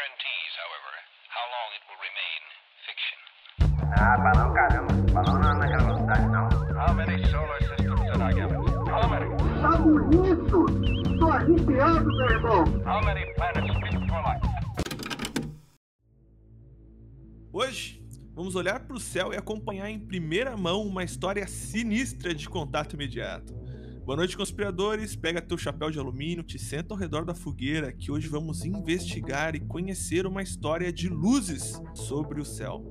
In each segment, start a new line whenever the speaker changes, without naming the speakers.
guarantees, however, how long it will remain fiction.
Ah, balão caramba. Balão não naquela velocidade, não.
How many solar systems did I give it? How many?
Tá bonito! Tô arrepiado, meu irmão!
How many planets fit for life?
Hoje, vamos olhar para o céu e acompanhar em primeira mão uma história sinistra de contato imediato. Boa noite, conspiradores. Pega teu chapéu de alumínio, te senta ao redor da fogueira, que hoje vamos investigar e conhecer uma história de luzes sobre o céu.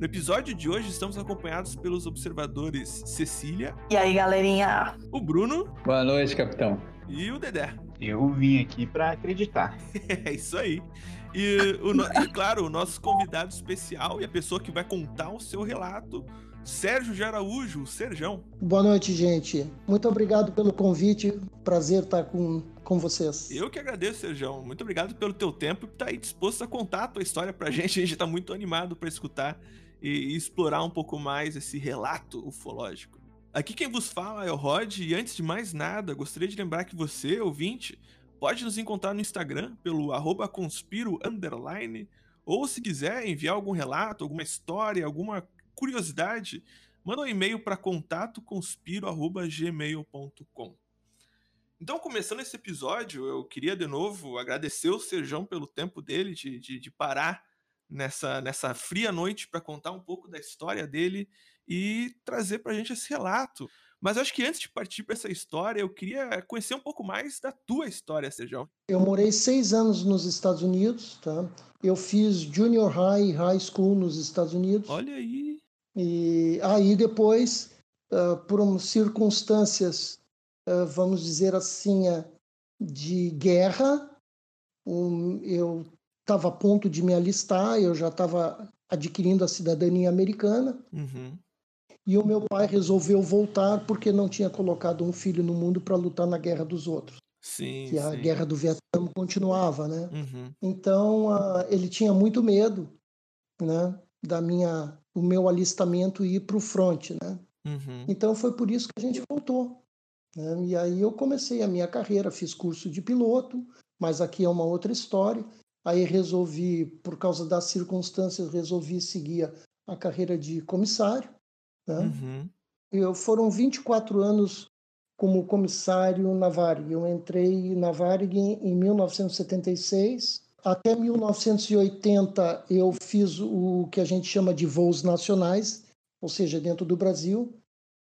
No episódio de hoje, estamos acompanhados pelos observadores Cecília,
E aí, galerinha?
o Bruno
Boa noite, capitão.
e o Dedé.
Eu vim aqui pra acreditar.
É isso aí. E, o no- e, claro, o nosso convidado especial e a pessoa que vai contar o seu relato, Sérgio de Araújo, Serjão.
Boa noite, gente. Muito obrigado pelo convite. Prazer estar com, com vocês.
Eu que agradeço, Serjão. Muito obrigado pelo teu tempo e por estar aí disposto a contar a tua história pra gente. A gente tá muito animado pra escutar e, explorar um pouco mais esse relato ufológico. Aqui quem vos fala é o Rod e antes de mais nada, gostaria de lembrar que você, ouvinte, pode nos encontrar no Instagram pelo arroba conspiro ou se quiser enviar algum relato, alguma história, alguma curiosidade, manda um e-mail para contato.conspiro@gmail.com. Então, começando esse episódio, eu queria de novo agradecer o Serjão pelo tempo dele de, de, de parar nessa, nessa fria noite para contar um pouco da história dele e trazer pra gente esse relato. Mas acho que antes de partir para essa história, eu queria conhecer um pouco mais da tua história, Serjão.
Eu morei seis anos nos Estados Unidos, tá? Eu fiz junior high e high school nos Estados Unidos.
Olha aí.
E aí depois, ah, por um- circunstâncias, ah, vamos dizer assim, ah, de guerra, um, eu estava a ponto de me alistar, eu já estava adquirindo a cidadania americana.
Uhum.
E o meu pai resolveu voltar porque não tinha colocado um filho no mundo para lutar na guerra dos outros,
Sim.
que a
sim.
guerra do Vietnã continuava, né?
Uhum.
Então ele tinha muito medo, né, da minha, o meu alistamento ir para o front, né?
Uhum.
Então foi por isso que a gente voltou. Né? E aí eu comecei a minha carreira, fiz curso de piloto, mas aqui é uma outra história. Aí resolvi, por causa das circunstâncias, resolvi seguir a, carreira de comissário. Né?
Uhum.
Eu foram 24 anos como comissário na Varig. Eu entrei na Varig em 1976. Até 1980 eu fiz o que a gente chama de voos nacionais, ou seja, dentro do Brasil.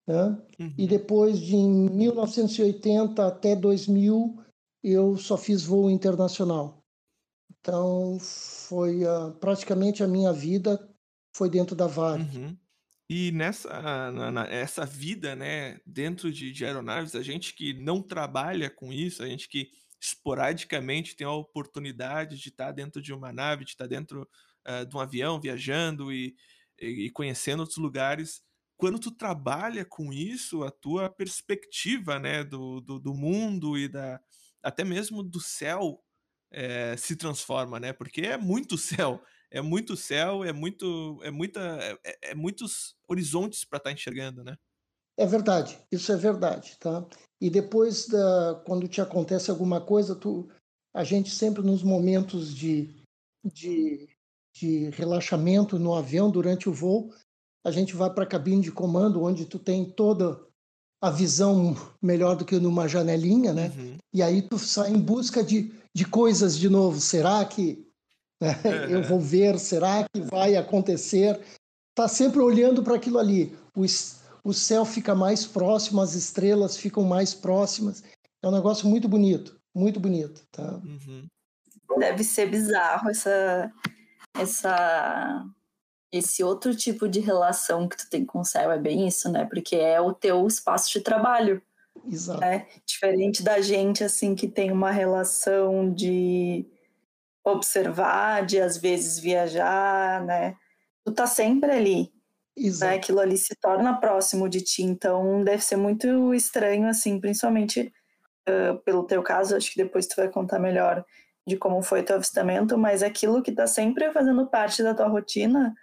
Né?
Uhum.
E depois de 1980 até 2000 eu só fiz voo internacional. Então foi ah, praticamente a minha vida foi dentro da Varig.
Uhum. E nessa na, na- essa vida, né, dentro de, de aeronaves, a gente que não trabalha com isso, a gente que esporadicamente tem a oportunidade de estar dentro de uma nave, de estar dentro ah, de um avião, viajando e, e, conhecendo outros lugares. Quando tu trabalha com isso, a tua perspectiva, né, do, do, do mundo e da até mesmo do céu eh, se transforma, né? Porque é muito céu é muito céu, é muito, é muita, é, é muitos horizontes para estar enxergando, né?
É verdade, isso é verdade, tá? E depois, da, quando te acontece alguma coisa, tu, a gente sempre nos momentos de, de, de relaxamento no avião durante o voo, a gente vai para a cabine de comando, onde tu tem toda a visão melhor do que numa janelinha, né?
Uhum.
E aí tu sai em busca de, de coisas de novo. Será que né,
É.
eu vou ver? Será que vai acontecer? Tá sempre olhando para aquilo ali. O, o céu fica mais próximo, as estrelas ficam mais próximas. É um negócio muito bonito, muito bonito, tá?
Uhum.
Deve ser bizarro essa, essa, esse outro tipo de relação que tu tem com o céu. É bem isso, né? Porque é o teu espaço de trabalho.
Exato.
né? Diferente da gente, assim, que tem uma relação de observar, de às vezes viajar, né? Tu tá sempre ali, né?
Exato.
Aquilo ali se torna próximo de ti, então deve ser muito estranho, assim, principalmente ah, pelo teu caso, acho que depois tu vai contar melhor de como foi teu avistamento, mas aquilo que tá sempre fazendo parte da tua rotina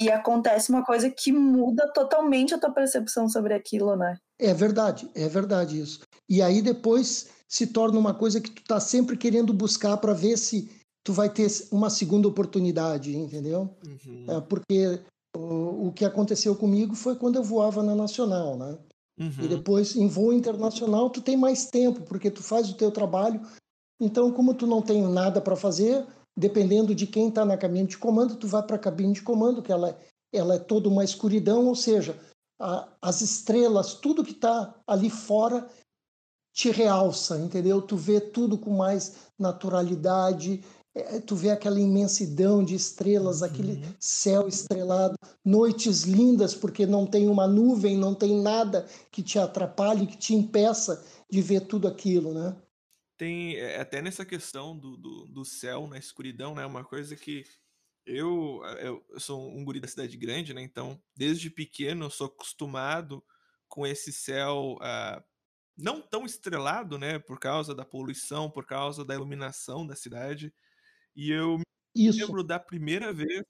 e acontece uma coisa que muda totalmente a tua percepção sobre aquilo, né?
É verdade, é verdade isso. E aí depois se torna uma coisa que tu tá sempre querendo buscar para ver se tu vai ter uma segunda oportunidade, entendeu?
Uhum.
É, porque o, o que aconteceu comigo foi quando eu voava na Nacional, né? E
Uhum.
depois, em voo internacional, tu tem mais tempo, porque tu faz o teu trabalho. Então, como tu não tem nada para fazer, dependendo de quem está na cabine de comando, tu vai para a cabine de comando, que ela, ela é toda uma escuridão, ou seja, a- as estrelas, tudo que está ali fora te realça, entendeu? Tu vê tudo com mais naturalidade, é, tu vê aquela imensidão de estrelas, aquele céu estrelado, noites lindas, porque não tem uma nuvem, não tem nada que te atrapalhe, que te impeça de ver tudo aquilo, né?
Tem é, até nessa questão do, do, do céu na escuridão, né? Uma coisa que eu, eu, eu sou um guri da cidade grande, né? Então, desde pequeno eu sou acostumado com esse céu ah, não tão estrelado, né? Por causa da poluição, por causa da iluminação da cidade. E eu me
Isso.
lembro da primeira vez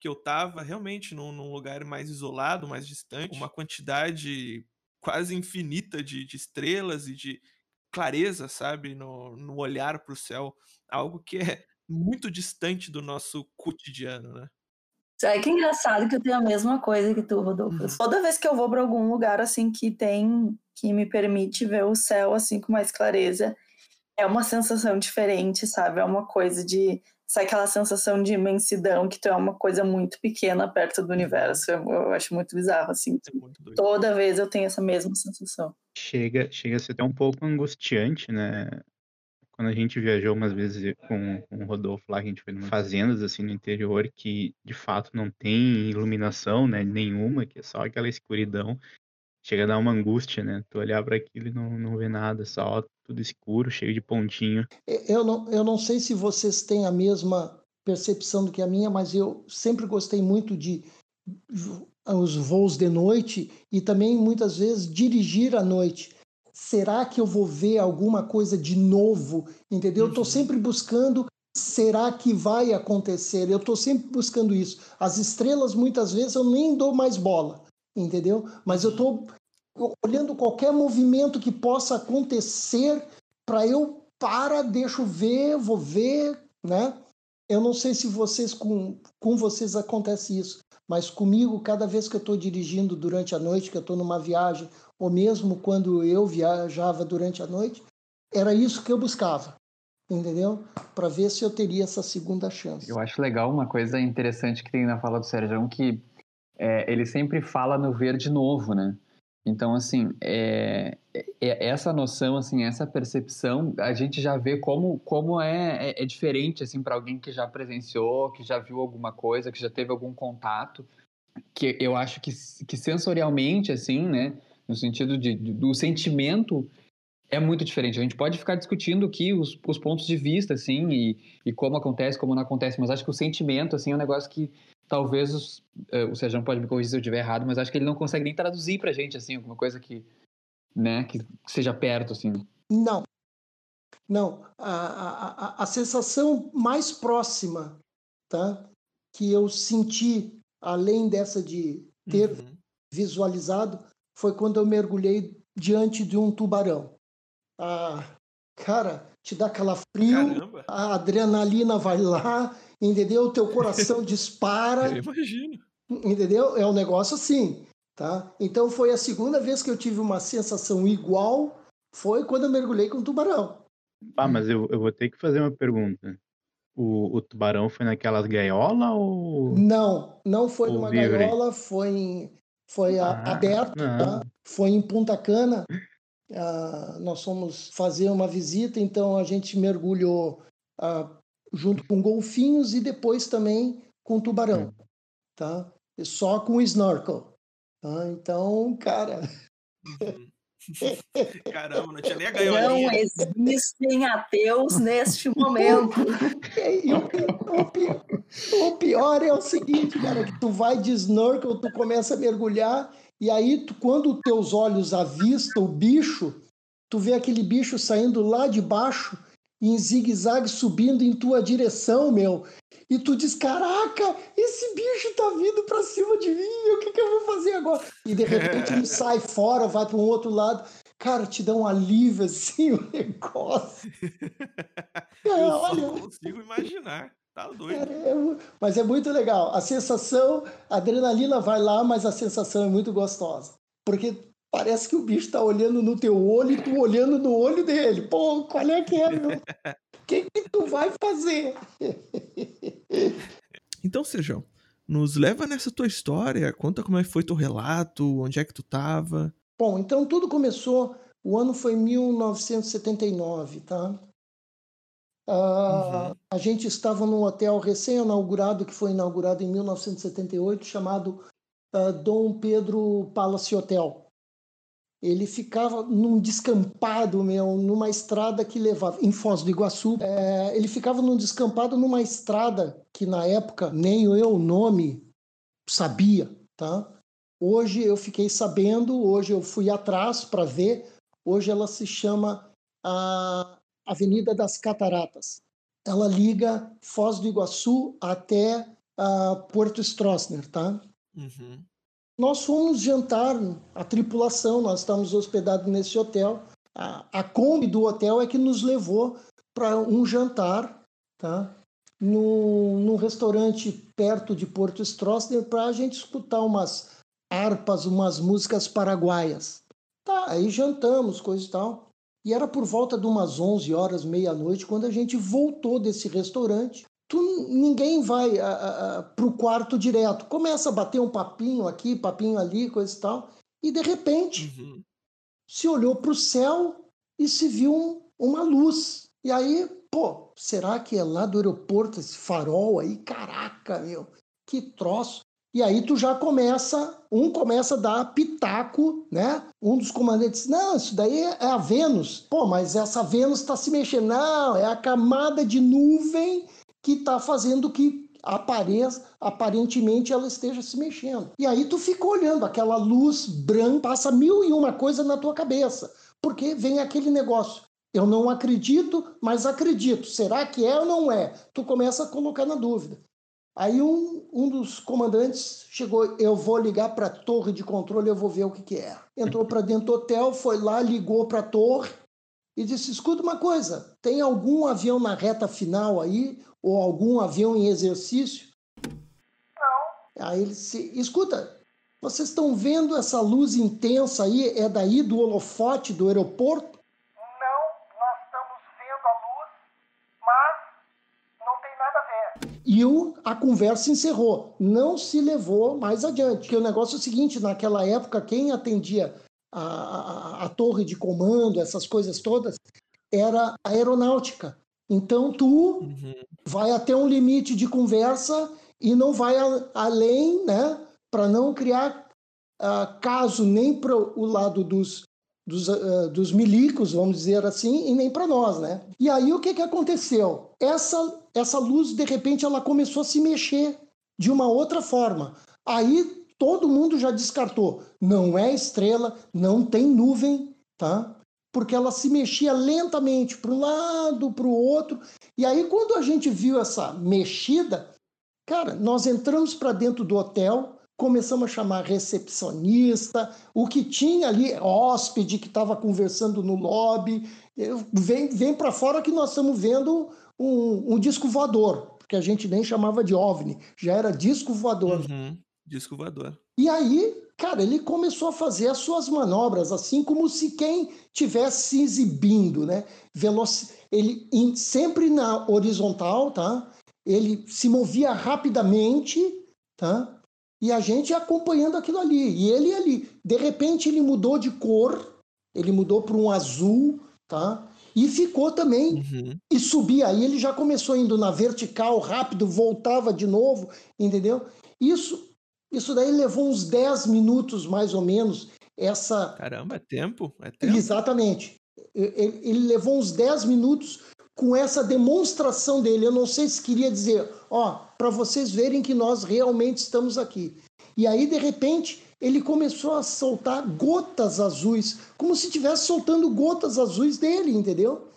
que eu tava realmente num, num lugar mais isolado, mais distante, uma quantidade quase infinita de, de estrelas e de clareza, sabe, no, no olhar para o céu, algo que é muito distante do nosso cotidiano, né?
Sabe que engraçado que eu tenho a mesma coisa que tu, Rodolfo.
Uhum.
Toda vez que eu vou para algum lugar assim que tem, que me permite ver o céu assim com mais clareza, é uma sensação diferente, sabe? É uma coisa de, sabe aquela sensação de imensidão que tu é uma coisa muito pequena perto do universo. Eu, eu acho muito bizarro assim.
É muito.
Toda vez eu tenho essa mesma sensação.
Chega, chega a ser até um pouco angustiante, né? Quando a gente viajou umas vezes com, com o Rodolfo lá, que a gente foi em fazendas assim no interior que de fato não tem iluminação, né, nenhuma, que é só aquela escuridão. Chega a dar uma angústia, né? Tu olhar para aquilo e não, não ver nada, só tudo escuro, cheio de pontinho.
Eu não, eu não sei se vocês têm a mesma percepção do que a minha, mas eu sempre gostei muito de os voos de noite e também muitas vezes dirigir à noite. Será que eu vou ver alguma coisa de novo? Entendeu? Eu estou
Uhum.
sempre buscando. Será que vai acontecer? Eu estou sempre buscando isso. As estrelas, muitas vezes, eu nem dou mais bola, entendeu? Mas eu estou olhando qualquer movimento que possa acontecer para eu para, deixa eu ver, vou ver, né? Eu não sei se vocês com, com vocês acontece isso, mas comigo, cada vez que eu estou dirigindo durante a noite, que eu estou numa viagem, ou mesmo quando eu viajava durante a noite, era isso que eu buscava, entendeu? Para ver se eu teria essa segunda chance.
Eu acho legal uma coisa interessante que tem na fala do Sérgio, que é, ele sempre fala no ver de novo, né? Então, assim, é, é- essa noção, assim, essa percepção, a gente já vê como, como é, é, é diferente, assim, para alguém que já presenciou, que já viu alguma coisa, que já teve algum contato, que eu acho que, que sensorialmente, assim, né, no sentido de, de- do sentimento, é muito diferente. A gente pode ficar discutindo aqui os, os pontos de vista, assim, e, e como acontece, como não acontece, mas acho que o sentimento, assim, é um negócio que talvez os, eh, o Sérgio pode me corrigir se eu estiver errado, mas acho que ele não consegue nem traduzir pra gente, assim, alguma coisa que, né, que seja perto, assim.
Não. Não. A, a, a, a sensação mais próxima tá, que eu senti, além dessa de ter
Uhum.
visualizado, foi quando eu mergulhei diante de um tubarão. Ah, cara, te dá calafrio,
Caramba,
a adrenalina vai lá, entendeu? O teu coração dispara.
eu imagino.
Entendeu? É um negócio assim, tá? Então foi a segunda vez que eu tive uma sensação igual, foi quando eu mergulhei com um tubarão.
Ah, mas eu, eu vou ter que fazer uma pergunta. O, o tubarão foi naquelas gaiolas ou.
Não, não foi
O
numa
livre.
gaiola, foi em, foi a-
Ah,
aberto, tá? Foi em Punta Cana. Ah, nós fomos fazer uma visita, então a gente mergulhou ah, junto com golfinhos e depois também com tubarão, tá? E Só com snorkel. Tá? Então, cara,
Uhum. Caramba, não tinha nem a
Não existem ateus neste momento.
E o, pi- o o pior é o seguinte, cara, que tu vai de snorkel, tu começa a mergulhar, e aí tu, quando teus olhos avistam o bicho, tu vê aquele bicho saindo lá de baixo, em zigue-zague, subindo em tua direção, meu. E tu diz, caraca, esse bicho tá vindo pra cima de mim, o que, que eu vou fazer agora? E de repente ele sai fora, vai para um outro lado. cara, te dá um alívio assim, o negócio.
Eu
É, olha,
consigo imaginar. Tá doido.
é mas é muito legal. A sensação, a adrenalina vai lá, mas a sensação é muito gostosa. Porque parece que o bicho tá olhando no teu olho e tu olhando no olho dele. Pô, qual é que é, meu? O que, que tu vai fazer?
Então, Sejão, nos leva nessa tua história. Conta como é que foi teu relato, onde é que tu tava.
Bom, então tudo começou. O ano foi 1979, tá? Ah, A gente estava num hotel recém-inaugurado, que foi inaugurado em 1978, chamado ah, Dom Pedro Palace Hotel. Ele ficava num descampado, meu, numa estrada que levava em Foz do Iguaçu. É, ele ficava num descampado numa estrada que na época nem eu o nome sabia, tá? Hoje eu fiquei sabendo, hoje eu fui atrás para ver. Hoje ela se chama a Avenida das Cataratas. Ela liga Foz do Iguaçu até ah, Porto Stroessner, tá?
Uhum.
Nós fomos jantar, a tripulação, nós estávamos hospedados nesse hotel. A, Kombi do hotel é que nos levou para um jantar, tá? No, num restaurante perto de Porto Stroessner para a gente escutar umas harpas, umas músicas paraguaias. Tá, aí jantamos, coisa e tal. E era por volta de umas 11 horas, meia-noite, quando a gente voltou desse restaurante. Tu, ninguém vai para o quarto direto. Começa a bater um papinho aqui, papinho ali, coisa e tal. E de repente
Uhum.
se olhou para o céu e se viu um- uma luz. E aí, pô, será que é lá do aeroporto esse farol aí? Caraca, meu, que troço. E aí tu já começa, um começa a dar pitaco, né? Um dos comandantes, não, isso daí é a Vênus. Pô, mas essa Vênus está se mexendo. Não, é a camada de nuvem que está fazendo que apareça, aparentemente ela esteja se mexendo. E aí tu fica olhando aquela luz branca, passa mil e uma coisa na tua cabeça, porque vem aquele negócio. Eu não acredito, mas acredito. Será que é ou não é? Tu começa a colocar na dúvida. Aí um, um dos comandantes chegou, eu vou ligar para a torre de controle, eu vou ver o que, que é. Entrou para dentro do hotel, foi lá, ligou para a torre e disse: escuta uma coisa, tem algum avião na reta final aí ou algum avião em exercício? Não. Aí ele disse: escuta, vocês estão vendo essa luz intensa aí? É daí do holofote do aeroporto?
Não, nós estamos vendo a luz, mas não tem nada a ver.
E o, a conversa encerrou. Não se levou mais adiante. Porque o negócio é o seguinte: naquela época, quem atendia a, a, a torre de comando, essas coisas todas, era a aeronáutica. Então tu
Uhum.
vai até um limite de conversa e não vai a- além, né? Para não criar ah, caso nem para o lado dos, dos, ah, dos milicos, vamos dizer assim, e nem para nós, né? E aí o que, que aconteceu? Essa, essa luz, de repente, ela começou a se mexer de uma outra forma. Aí todo mundo já descartou. Não é estrela, não tem nuvem, tá? Porque ela se mexia lentamente para um lado, para o outro. E aí, quando a gente viu essa mexida, cara, nós entramos para dentro do hotel, começamos a chamar recepcionista, o que tinha ali, hóspede que estava conversando no lobby. Vem, vem para fora que nós estamos vendo um, um disco voador, porque a gente nem chamava de OVNI, já era disco voador.
Uhum. Disco voador.
E aí, cara, ele começou a fazer as suas manobras, assim como se quem tivesse se exibindo, né? Veloci ele em- sempre na horizontal, tá? Ele se movia rapidamente, tá? E a gente acompanhando aquilo ali. E ele ali, de repente ele mudou de cor, ele mudou para um azul, tá? E ficou também
Uhum.
e subia. Aí ele já começou indo na vertical, rápido, voltava de novo, entendeu? Isso, isso daí levou uns 10 minutos mais ou menos. Essa
Caramba, é tempo? É tempo?
Exatamente. Ele, ele levou uns 10 minutos com essa demonstração dele. Eu não sei se queria dizer, ó, para vocês verem que nós realmente estamos aqui. E aí, de repente, ele começou a soltar gotas azuis, como se estivesse soltando gotas azuis dele, entendeu?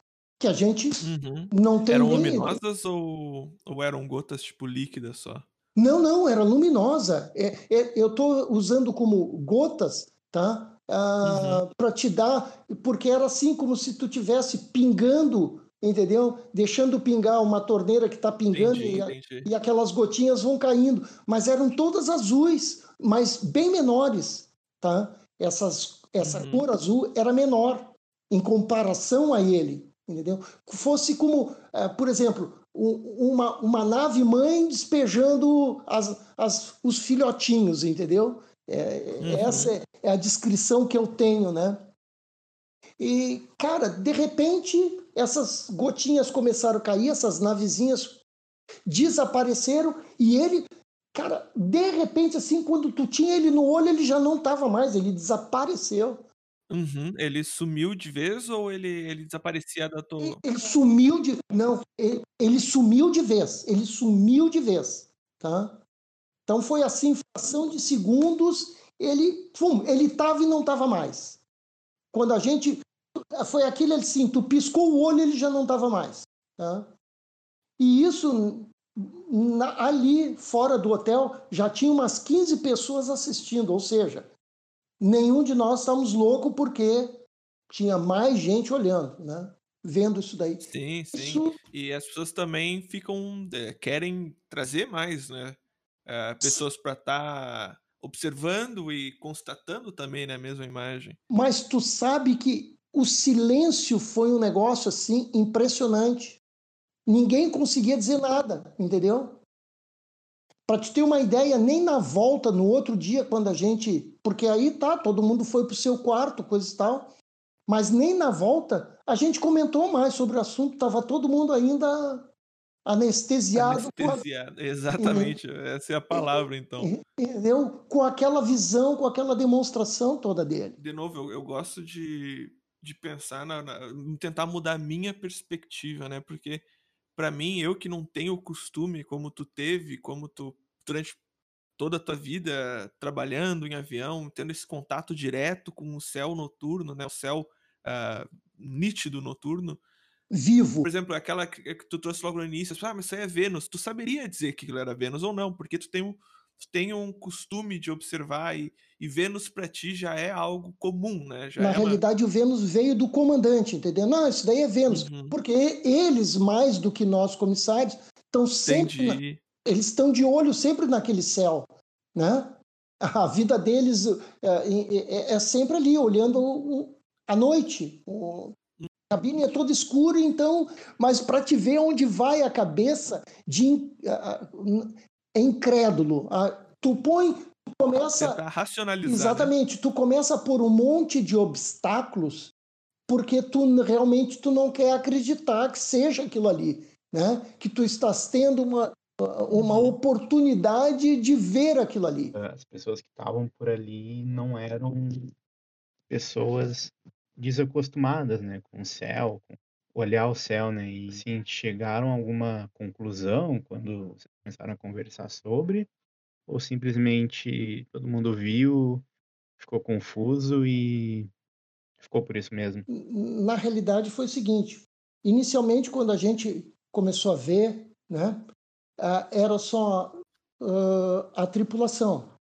Que a gente
Uhum.
não tem
Eram luminosas ou, ou eram gotas tipo líquidas só?
Não, não, era luminosa. É, é, eu estou usando como gotas, tá? uh, uhum. para te dar, porque era assim como se tu tivesse pingando, entendeu? Deixando pingar uma torneira que está pingando entendi, e, entendi. e aquelas gotinhas vão caindo, mas eram todas azuis, mas bem menores, tá? Essas, essa uhum. cor azul era menor em comparação a ele, entendeu? Fosse como, uh, por exemplo, uma, uma nave mãe despejando as, as, os filhotinhos, entendeu? É, uhum. Essa é, é, a descrição que eu tenho, né? E, cara, de repente, essas gotinhas começaram a cair, essas navezinhas desapareceram e ele, cara, de repente, assim, quando tu tinha ele no olho, ele já não estava mais, ele desapareceu.
Uhum. Ele sumiu de vez ou ele, ele desaparecia da tua.
Ele sumiu de. Não, ele, ele sumiu de vez. Ele sumiu de vez. Tá? Então foi assim, fração de segundos, ele, pum, ele estava e não estava mais. Quando a gente. Foi aquele assim, tu piscou o olho ele já não estava mais. Tá? E isso, na, ali fora do hotel, já tinha umas 15 pessoas assistindo, ou seja, nenhum de nós estávamos loucos porque tinha mais gente olhando, né? Vendo isso daí.
Sim, sim. Isso... E as pessoas também ficam é, querem trazer mais, né? É, pessoas para estar tá observando e constatando também na né, mesma imagem.
Mas tu sabe que o silêncio foi um negócio assim impressionante. Ninguém conseguia dizer nada, entendeu? Para te ter uma ideia, nem na volta, no outro dia, quando a gente. Porque aí tá, todo mundo foi para o seu quarto, coisa e tal. Mas nem na volta a gente comentou mais sobre o assunto, estava todo mundo ainda anestesiado.
Anestesiado, a... exatamente. Uhum. Essa é a palavra, então.
Entendeu? Com aquela visão, com aquela demonstração toda dele.
De novo, eu, eu gosto de, de pensar, na, na, tentar mudar a minha perspectiva, né? Porque para mim, eu que não tenho o costume como tu teve, como tu durante toda a tua vida trabalhando em avião, tendo esse contato direto com o céu noturno, né, o céu uh, nítido noturno.
Vivo.
Por exemplo, aquela que tu trouxe logo no início, ah, mas isso aí é Vênus. Tu saberia dizer que aquilo era Vênus ou não, porque tu tem um, tem um costume de observar e, e Vênus para ti já é algo comum, né? Já
Na
é
realidade,
uma...
o Vênus veio do comandante, entendeu? Não, isso daí é Vênus. Uhum. Porque eles, mais do que nós comissários, estão sempre. Na... Eles estão de olho sempre naquele céu, né? A vida deles é, é, é sempre ali, olhando a noite. A cabine é toda escura, então, mas para te ver onde vai a cabeça de é incrédulo. Ah, tu põe, tu começa
Tentar racionalizar. Né?
Exatamente,
né?
tu começa por um monte de obstáculos porque tu realmente tu não quer acreditar que seja aquilo ali, né? Que tu estás tendo uma uma uhum. oportunidade de ver aquilo ali.
As pessoas que estavam por ali não eram pessoas desacostumadas, né, com o céu, com olhar o céu, né? E sim, chegaram a alguma conclusão quando começaram a conversar sobre, ou simplesmente todo mundo viu, ficou confuso e ficou por isso mesmo?
Na realidade foi o seguinte, inicialmente quando a gente começou a ver, né, era só uh, a tripulação,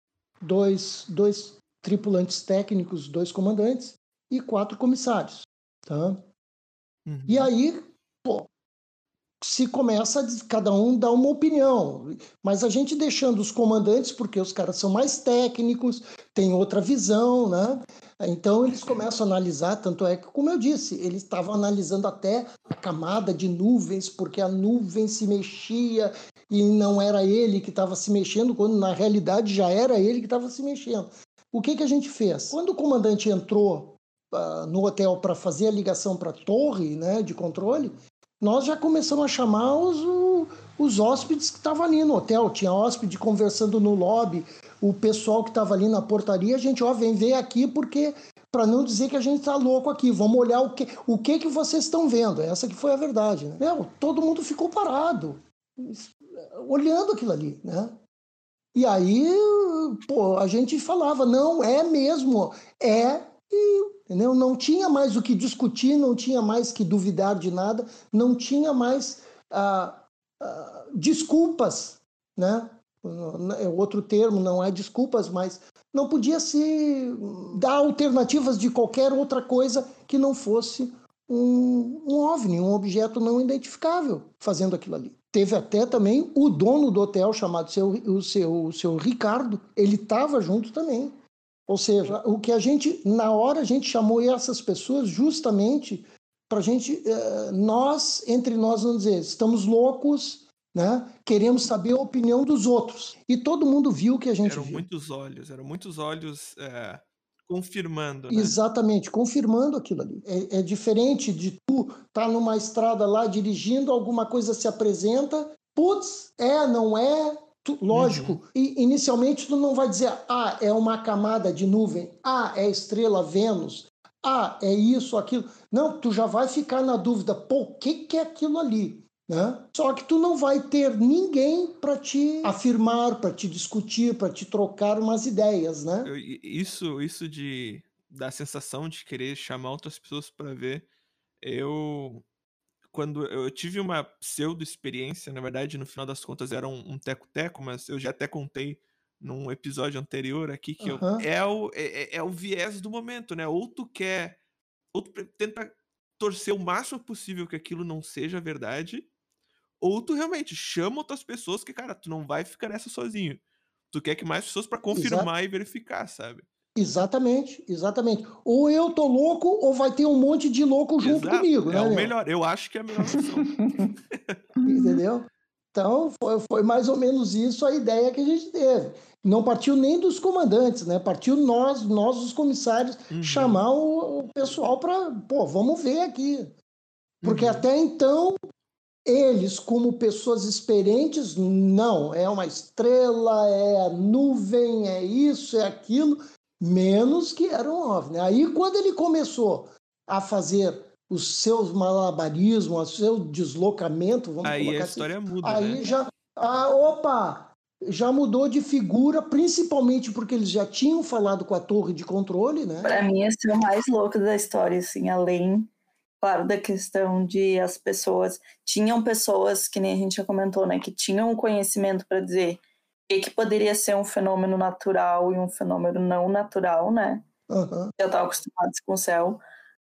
dois, dois tripulantes técnicos, dois comandantes e quatro comissários, tá? Uhum. E aí, pô, se começa a cada um dar uma opinião, mas a gente deixando os comandantes, porque os caras são mais técnicos, têm outra visão, né? Então eles começam a analisar, tanto é que, como eu disse, eles estavam analisando até a camada de nuvens, porque a nuvem se mexia e não era ele que estava se mexendo, quando na realidade já era ele que estava se mexendo. O que, que a gente fez? Quando o comandante entrou uh, no hotel para fazer a ligação para a torre né, de controle, nós já começamos a chamar os, os hóspedes que estavam ali no hotel. Tinha hóspede conversando no lobby, o pessoal que estava ali na portaria, a gente, ó, vem ver aqui porque para não dizer que a gente está louco aqui, vamos olhar o que, o que que vocês estão vendo. Essa que foi a verdade. Né? Meu, todo mundo ficou parado, olhando aquilo ali, né? E aí, pô, a gente falava, não, é mesmo, é entendeu? não tinha mais o que discutir, não tinha mais que duvidar de nada, não tinha mais ah, ah, desculpas, né? É outro termo, não é desculpas, mas não podia se dar alternativas de qualquer outra coisa que não fosse um, um OVNI, um objeto não identificável, fazendo aquilo ali. Teve até também o dono do hotel, chamado seu, o seu, o seu Ricardo, ele estava junto também. Ou seja, o que a gente, na hora, a gente chamou essas pessoas justamente para a gente, eh, nós, entre nós, vamos dizer, estamos loucos, né? Queremos saber a opinião dos outros. E todo mundo viu o que a gente
Eram
viu.
muitos olhos, eram muitos olhos é, confirmando, né?
Exatamente, confirmando aquilo ali. É, é diferente de tu estar tá numa estrada lá dirigindo, alguma coisa se apresenta, putz, é, não é, tu- lógico.
Uhum.
E inicialmente tu não vai dizer, ah, é uma camada de nuvem, ah, é estrela Vênus, ah, é isso, aquilo. Não, tu já vai ficar na dúvida, pô, o que, que é aquilo ali? Né? Só que tu não vai ter ninguém para te afirmar, para te discutir, para te trocar umas ideias, né?
Isso, isso de da sensação de querer chamar outras pessoas para ver, eu quando eu tive uma pseudo experiência, na verdade, no final das contas era um um teco-teco, mas eu já até contei num episódio anterior aqui que eu-
Aham.
é, o, é, é- é o viés do momento, né? Ou tu quer, ou tu tenta torcer o máximo possível que aquilo não seja verdade, ou tu realmente chama outras pessoas que, cara, tu não vai ficar nessa sozinho. Tu quer que mais pessoas para confirmar e verificar, sabe?
Exatamente, exatamente. Ou eu tô louco, ou vai ter um monte de louco junto
Exato,
comigo,
é
né?
o
meu?
melhor. Eu acho que é a melhor opção.
Entendeu? Então, foi, foi mais ou menos isso a ideia que a gente teve. Não partiu nem dos comandantes, né? Partiu nós, nós os comissários,
Uhum.
chamar o, o pessoal para, pô, vamos ver aqui. Porque
Uhum.
até então, eles, como pessoas experientes, não, é uma estrela, é a nuvem, é isso, é aquilo, menos que era um OVNI. Aí, quando ele começou a fazer os seus malabarismos, o seu deslocamento, vamos
Aí
colocar
a
assim,
história muda,
Aí
né?
já, ah, opa, já mudou de figura, principalmente porque eles já tinham falado com a torre de controle, né?
Pra mim, esse é o mais louco da história, assim, além, claro, da questão de as pessoas. Tinham pessoas, que nem a gente já comentou, né, que tinham conhecimento para dizer que, que poderia ser um fenômeno natural e um fenômeno não natural, né?
Aham.
Já estavam acostumados com o céu.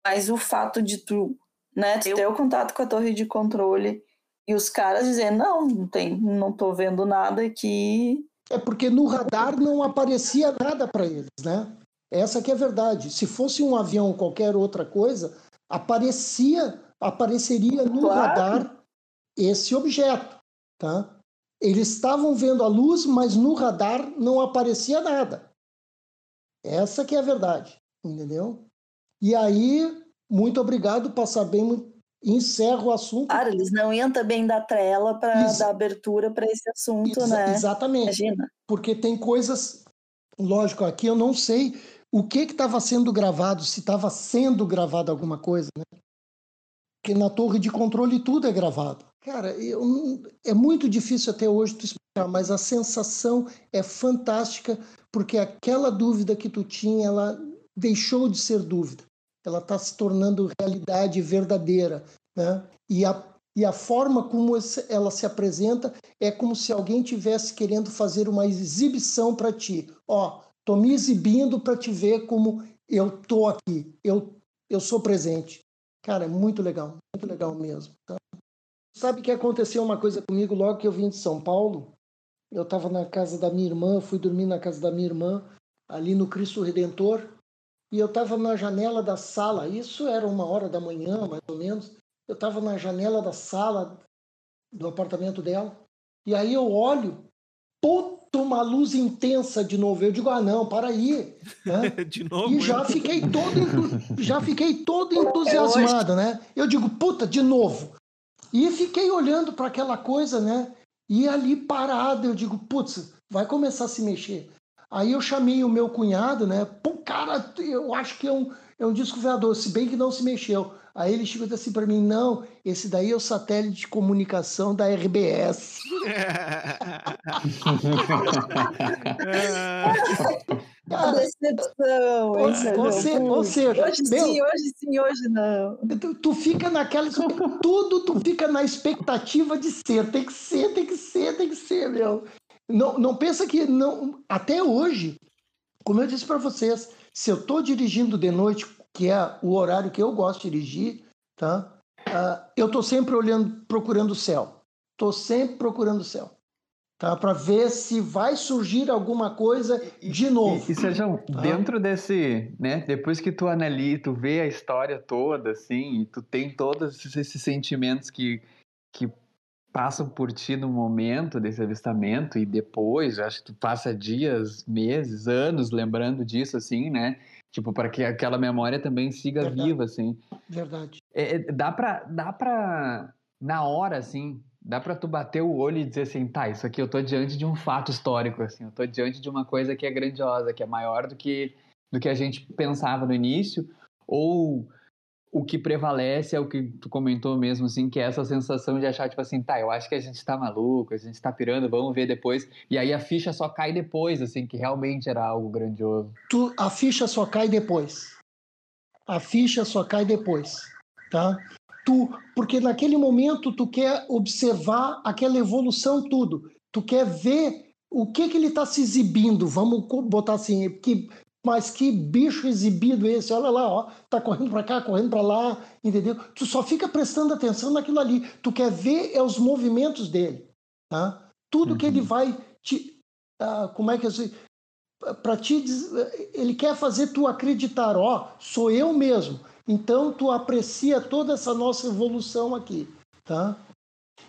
Mas o fato de tu, né, ter o contato com a torre de controle e os caras dizendo, não, não tem, não tô vendo nada aqui.
É porque no radar não aparecia nada para eles, né? Essa que é a verdade. Se fosse um avião ou qualquer outra coisa, aparecia, apareceria no
Claro.
radar esse objeto, tá? Eles estavam vendo a luz, mas no radar não aparecia nada. Essa que é a verdade, entendeu? E aí, muito obrigado, passar bem, encerro o assunto.
Claro, eles não iam também dar trela para dar abertura para esse assunto,
Exa-
né?
Exatamente.
Imagina.
porque tem coisas, lógico, aqui eu não sei o que estava sendo gravado, se estava sendo gravado alguma coisa, né? Porque na torre de controle tudo é gravado. Cara, é muito difícil até hoje tu explicar, mas a sensação é fantástica, porque aquela dúvida que tu tinha, ela deixou de ser dúvida. Ela está se tornando realidade verdadeira, né? E a, e a forma como ela se apresenta é como se alguém tivesse querendo fazer uma exibição para ti. Ó, tô me exibindo para te ver como eu tô aqui. Eu eu sou presente. Cara, é muito legal, muito legal mesmo. tá? Sabe que aconteceu uma coisa comigo logo que eu vim de São Paulo? Eu estava na casa da minha irmã, fui dormir na casa da minha irmã, ali no Cristo Redentor, e eu estava na janela da sala. Isso era uma hora da manhã, mais ou menos. Eu estava na janela da sala do apartamento dela. E aí eu olho, puta, uma luz intensa de novo. Eu digo, ah, não, para aí. né?
De novo.
E já
eu-
fiquei todo, já fiquei todo entusiasmado, né? Eu digo, puta, de novo. E fiquei olhando para aquela coisa, né? E ali parado, eu digo, putz, vai começar a se mexer. Aí eu chamei o meu cunhado, né? Pô, cara, eu acho que é um, é um disco voador, se bem que não se mexeu. Aí ele chegou e disse assim para mim, não, esse daí é o satélite de comunicação da RBS. Cara,
Decepção,
ou, ou se- ou seja,
Hoje
meu,
sim, hoje sim, hoje não.
Tu, tu fica naquela. Tudo tu fica na expectativa de ser. Tem que ser, tem que ser, tem que ser, meu. Não, não pensa que. não Até hoje, Como eu disse para vocês, se eu estou dirigindo de noite, que é o horário que eu gosto de dirigir, tá? Uh, eu estou sempre olhando, procurando o céu. Estou sempre procurando o céu tá? Para ver se vai surgir alguma coisa de novo.
E, e Sérgio, tá? dentro desse, né? Depois que tu analisa, tu vê a história toda, assim, e tu tem todos esses sentimentos que, que passam por ti no momento desse avistamento e depois, acho que tu passa dias, meses, anos lembrando disso, assim, né? Tipo, para que aquela memória também siga
Verdade.
viva, assim.
Verdade.
É, é dá para dá pra, na hora, assim, dá para tu bater o olho e dizer assim, tá, isso aqui eu tô diante de um fato histórico, assim, eu tô diante de uma coisa que é grandiosa, que é maior do que do que a gente pensava no início, ou o que prevalece é o que tu comentou mesmo, assim, que é essa sensação de achar, tipo assim, tá, eu acho que a gente tá maluco, a gente tá pirando, vamos ver depois. E aí a ficha só cai depois, assim, que realmente era algo grandioso.
Tu, a ficha só cai depois. A ficha só cai depois, tá? tu, porque naquele momento tu quer observar aquela evolução tudo, tu quer ver o que que ele está se exibindo, vamos botar assim, que, mas que bicho exibido esse, olha lá, ó, tá correndo para cá, correndo para lá, entendeu? Tu só fica prestando atenção naquilo ali, tu quer ver é os movimentos dele, tá? Tudo uhum. que ele uhum. vai te, uh, como é que eu sei, para ti, ele quer fazer tu acreditar, ó, sou eu mesmo. Então tu aprecia toda essa nossa evolução aqui, tá?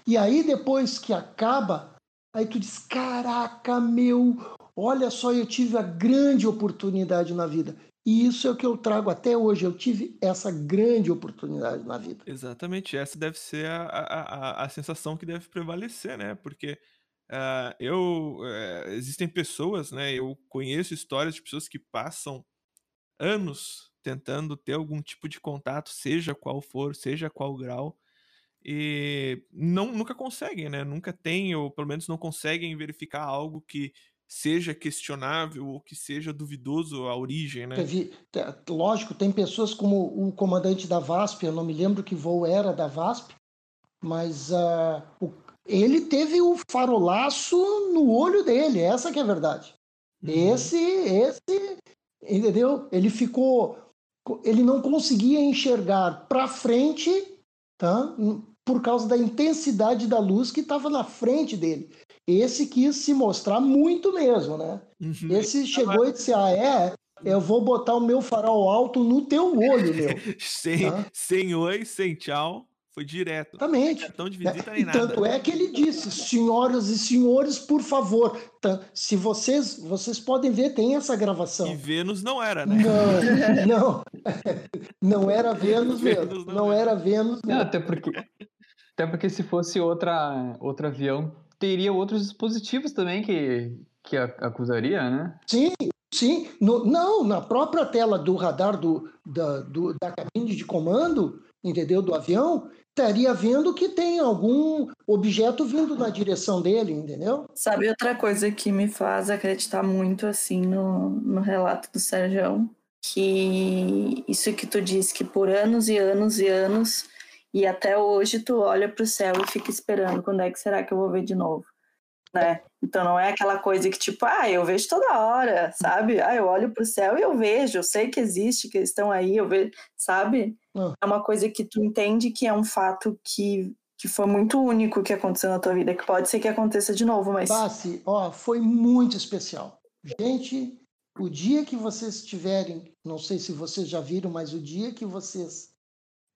E aí depois que acaba, aí tu diz: "Caraca, meu, olha só, eu tive a grande oportunidade na vida". E isso é o que eu trago até hoje. Eu tive essa grande oportunidade na vida.
Exatamente. Essa deve ser a, a, a, a sensação que deve prevalecer, né? Porque uh, eu. Uh, existem pessoas, né? Eu conheço histórias de pessoas que passam anos tentando ter algum tipo de contato, seja qual for, seja qual grau, e não, nunca conseguem, né? Nunca tem, ou pelo menos não conseguem verificar algo que seja questionável ou que seja duvidoso a origem, né?
Teve, lógico, tem pessoas como o comandante da VASP, eu não me lembro que voo era da VASP, mas uh, o, ele teve o farolaço no olho dele, essa que é a verdade. Uhum. Esse, esse, entendeu? Ele ficou ele não conseguia enxergar para frente, tá? Por causa da intensidade da luz que estava na frente dele. Esse quis se mostrar muito mesmo, né? Uhum. Esse chegou e disse: Ah, é? Eu vou botar o meu farol alto no teu olho, meu.
sem, tá? sem oi, sem tchau. Foi direto.
Exatamente.
Cartão de visita nem
e nada. Tanto é que ele disse, senhoras e senhores, por favor, se vocês, vocês podem ver, tem essa gravação.
E Vênus não era, né?
Não, não, não era Vênus mesmo. Vênus não, não era Vênus mesmo.
Não, até porque, até porque se fosse outra, outro avião, teria outros dispositivos também que, que acusaria, né?
Sim, sim. No, não, na própria tela do radar do, da, do, da cabine de comando, entendeu, do avião, estaria vendo que tem algum objeto vindo na direção dele, entendeu?
Sabe outra coisa que me faz acreditar muito assim no, no relato do Sérgio? Que isso que tu disse que por anos e anos e anos e até hoje tu olha para o céu e fica esperando quando é que será que eu vou ver de novo né? Então não é aquela coisa que tipo, ah, eu vejo toda hora, sabe? Ah, eu olho para o céu e eu vejo, eu sei que existe, que eles estão aí, eu vejo, sabe? Ah. É uma coisa que tu entende que é um fato que que foi muito único que aconteceu na tua vida, que pode ser que aconteça de novo, mas
Bassi, ó, foi muito especial. Gente, o dia que vocês tiverem, não sei se vocês já viram, mas o dia que vocês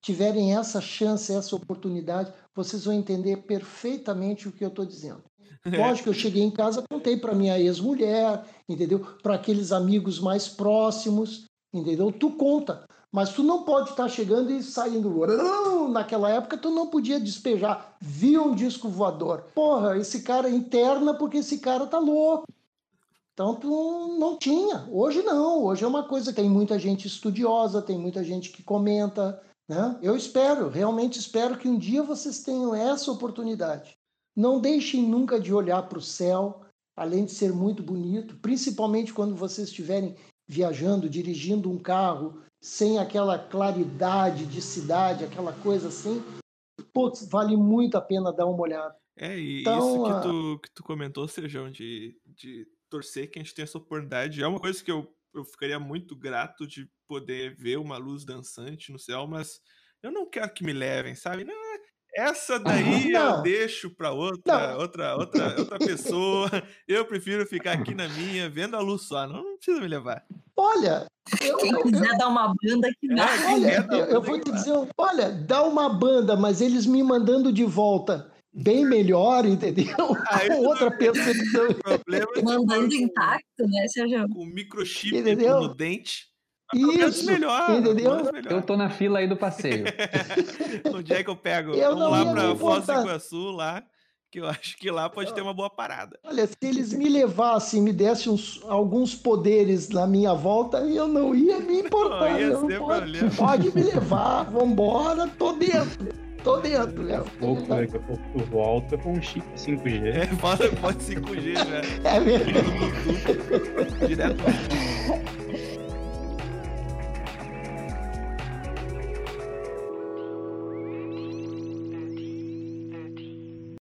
tiverem essa chance, essa oportunidade, vocês vão entender perfeitamente o que eu estou dizendo. Lógico, eu cheguei em casa, contei para minha ex-mulher, entendeu? Para aqueles amigos mais próximos, entendeu? Tu conta, mas tu não pode estar tá chegando e saindo. Naquela época tu não podia despejar. Viu um disco voador. Porra, esse cara interna porque esse cara tá louco. Então tu não tinha. Hoje não. Hoje é uma coisa. Tem muita gente estudiosa, tem muita gente que comenta. Né? Eu espero, realmente espero que um dia vocês tenham essa oportunidade. Não deixem nunca de olhar para o céu, além de ser muito bonito, principalmente quando vocês estiverem viajando, dirigindo um carro, sem aquela claridade de cidade, aquela coisa assim. Putz, vale muito a pena dar uma olhada.
É, e então, isso que tu, que tu comentou, Sejão, de, de torcer que a gente tenha essa oportunidade. É uma coisa que eu, eu ficaria muito grato de poder ver uma luz dançante no céu, mas eu não quero que me levem, sabe? Não, essa daí
Não.
eu deixo para outra,
Não.
outra, outra, outra pessoa. Eu prefiro ficar aqui na minha, vendo a luz só. Não, não precisa me levar.
Olha, eu,
Quem
eu-
quiser dar uma banda que
É,
vai.
quem
olha, eu, eu vou te dizer, olha, dá uma banda, mas eles me mandando de volta bem melhor, entendeu?
Aí
Com outra percepção.
É
Mandando intacto, né, Sérgio?
com, com microchip
Entendeu?
no dente.
Isso,
melhor.
entendeu?
melhor.
Eu tô na fila aí do passeio.
Onde é que eu pego?
Eu
Vamos lá
me
Foz do. Iguaçu, lá, que eu acho que lá pode ter uma boa parada.
Olha, se eles me levassem, me dessem uns- alguns poderes na minha volta, eu não ia me importar.
Não ia
não
ser
pode, pode me levar, vambora, tô dentro. Tô dentro. né?
Pouco, daqui a pouco tu volta com um chip 5G.
É, pode, pode 5G já.
É verdade.
Direto